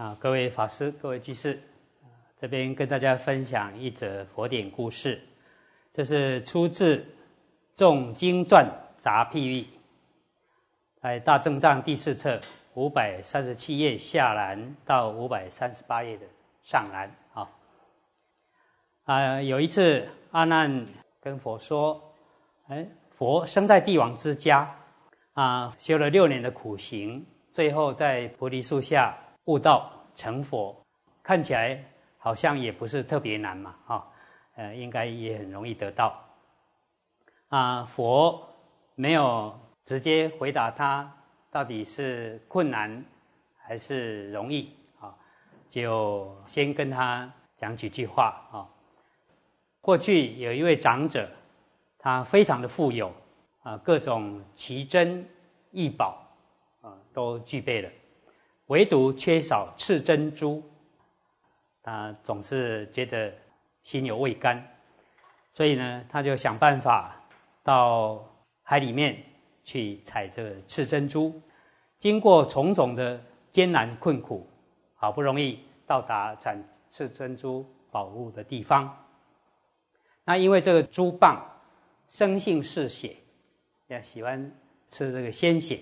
啊，各位法师、各位居士，这边跟大家分享一则佛典故事。这是出自《众经传杂譬喻》，在《大正藏》第四册五百三十七页下栏到五百三十八页的上栏。啊，啊，有一次阿难跟佛说：“哎，佛生在帝王之家，啊，修了六年的苦行，最后在菩提树下。”悟道成佛，看起来好像也不是特别难嘛，哈，呃，应该也很容易得到。啊，佛没有直接回答他到底是困难还是容易啊，就先跟他讲几句话啊。过去有一位长者，他非常的富有啊，各种奇珍异宝啊都具备了。唯独缺少赤珍珠，他总是觉得心有未甘，所以呢，他就想办法到海里面去采这个赤珍珠。经过种种的艰难困苦，好不容易到达产赤珍珠宝物的地方。那因为这个珠蚌生性嗜血，也喜欢吃这个鲜血，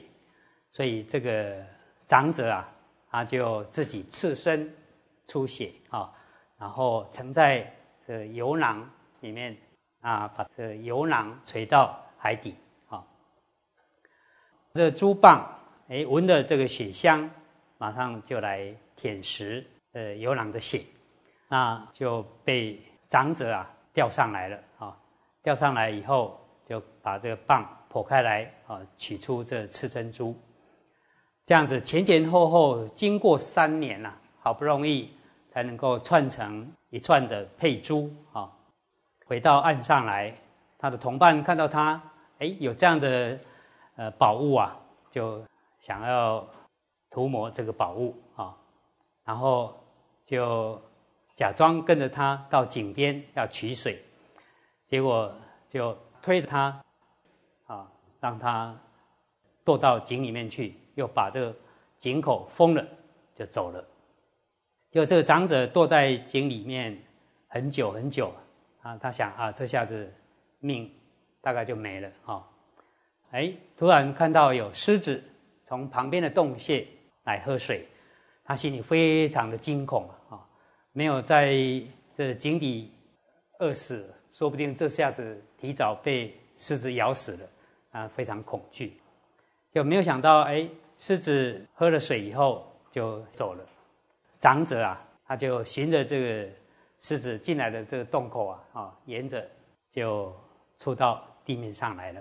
所以这个长者啊。他就自己赤身出血啊，然后盛在这油囊里面啊，把这油囊垂到海底啊。这猪蚌哎闻着这个血香，马上就来舔食呃油囊的血，那就被长者啊钓上来了啊。钓上来以后，就把这个蚌剖开来啊，取出这赤珍珠。这样子前前后后经过三年呐，好不容易才能够串成一串的佩珠啊。回到岸上来，他的同伴看到他，哎，有这样的呃宝物啊，就想要涂抹这个宝物啊，然后就假装跟着他到井边要取水，结果就推着他啊，让他堕到井里面去。又把这个井口封了，就走了。就这个长者躲在井里面很久很久啊，他想啊，这下子命大概就没了啊。哎，突然看到有狮子从旁边的洞穴来喝水，他心里非常的惊恐啊，没有在这井底饿死，说不定这下子提早被狮子咬死了啊，非常恐惧。就没有想到哎。狮子喝了水以后就走了，长者啊，他就循着这个狮子进来的这个洞口啊，啊，沿着就出到地面上来了，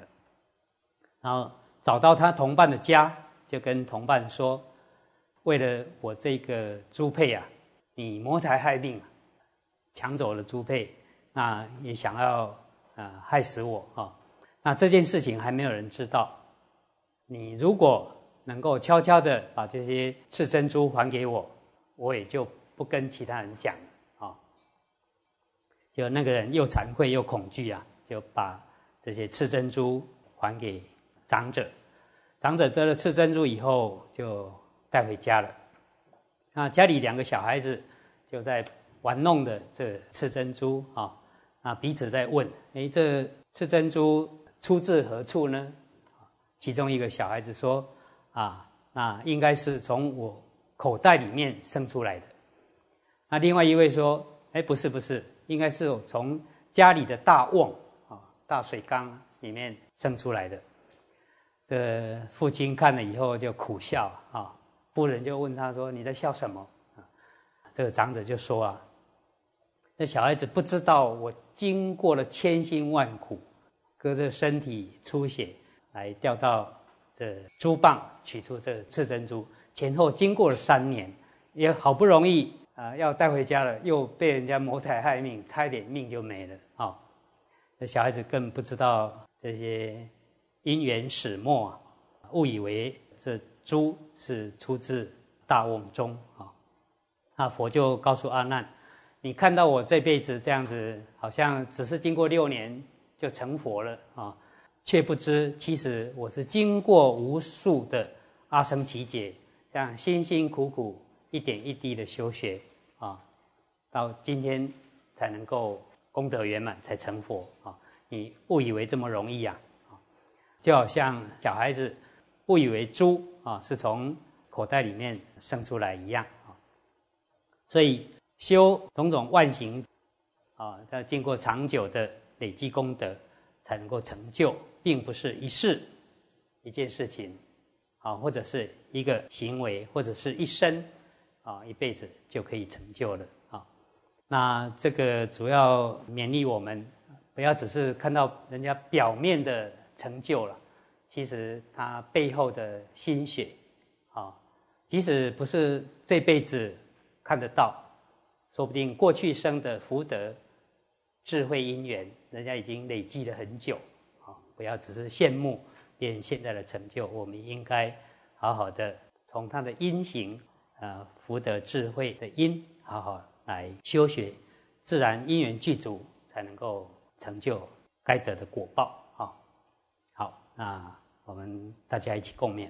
然后找到他同伴的家，就跟同伴说：“为了我这个猪配啊，你谋财害命，抢走了猪配，那也想要啊害死我啊。那这件事情还没有人知道，你如果……”能够悄悄的把这些赤珍珠还给我，我也就不跟其他人讲啊。就那个人又惭愧又恐惧啊，就把这些赤珍珠还给长者。长者得了赤珍珠以后，就带回家了。那家里两个小孩子就在玩弄的这赤珍珠啊，啊彼此在问：哎，这赤珍珠出自何处呢？其中一个小孩子说。啊，那应该是从我口袋里面生出来的。那另外一位说：“哎，不是不是，应该是从家里的大瓮啊、大水缸里面生出来的。”这父亲看了以后就苦笑啊。夫人就问他说：“你在笑什么？”，这个长者就说：“啊，那小孩子不知道我经过了千辛万苦，隔着身体出血来钓到。”这珠棒取出这赤珍珠，前后经过了三年，也好不容易啊，要带回家了，又被人家谋财害命，差一点命就没了啊！那小孩子更不知道这些因缘始末，误以为这珠是出自大瓮中啊。那佛就告诉阿难：“你看到我这辈子这样子，好像只是经过六年就成佛了啊。”却不知，其实我是经过无数的阿僧祇劫，这样辛辛苦苦一点一滴的修学啊，到今天才能够功德圆满，才成佛啊！你误以为这么容易？啊，就好像小孩子误以为猪啊是从口袋里面生出来一样啊。所以修种种万行啊，要经过长久的累积功德，才能够成就，并不是一世一件事情啊，或者是一个行为，或者是一生啊，一辈子就可以成就了啊。那这个主要勉励我们，不要只是看到人家表面的成就了，其实他背后的心血啊，即使不是这辈子。看得到，说不定过去生的福德、智慧因缘，人家已经累积了很久！不要只是羡慕别人现在的成就，我们应该好好的从他的因行呃，福德智慧的因，好好来修学，自然因缘具足，才能够成就该得的果报啊！好，那我们大家一起共勉。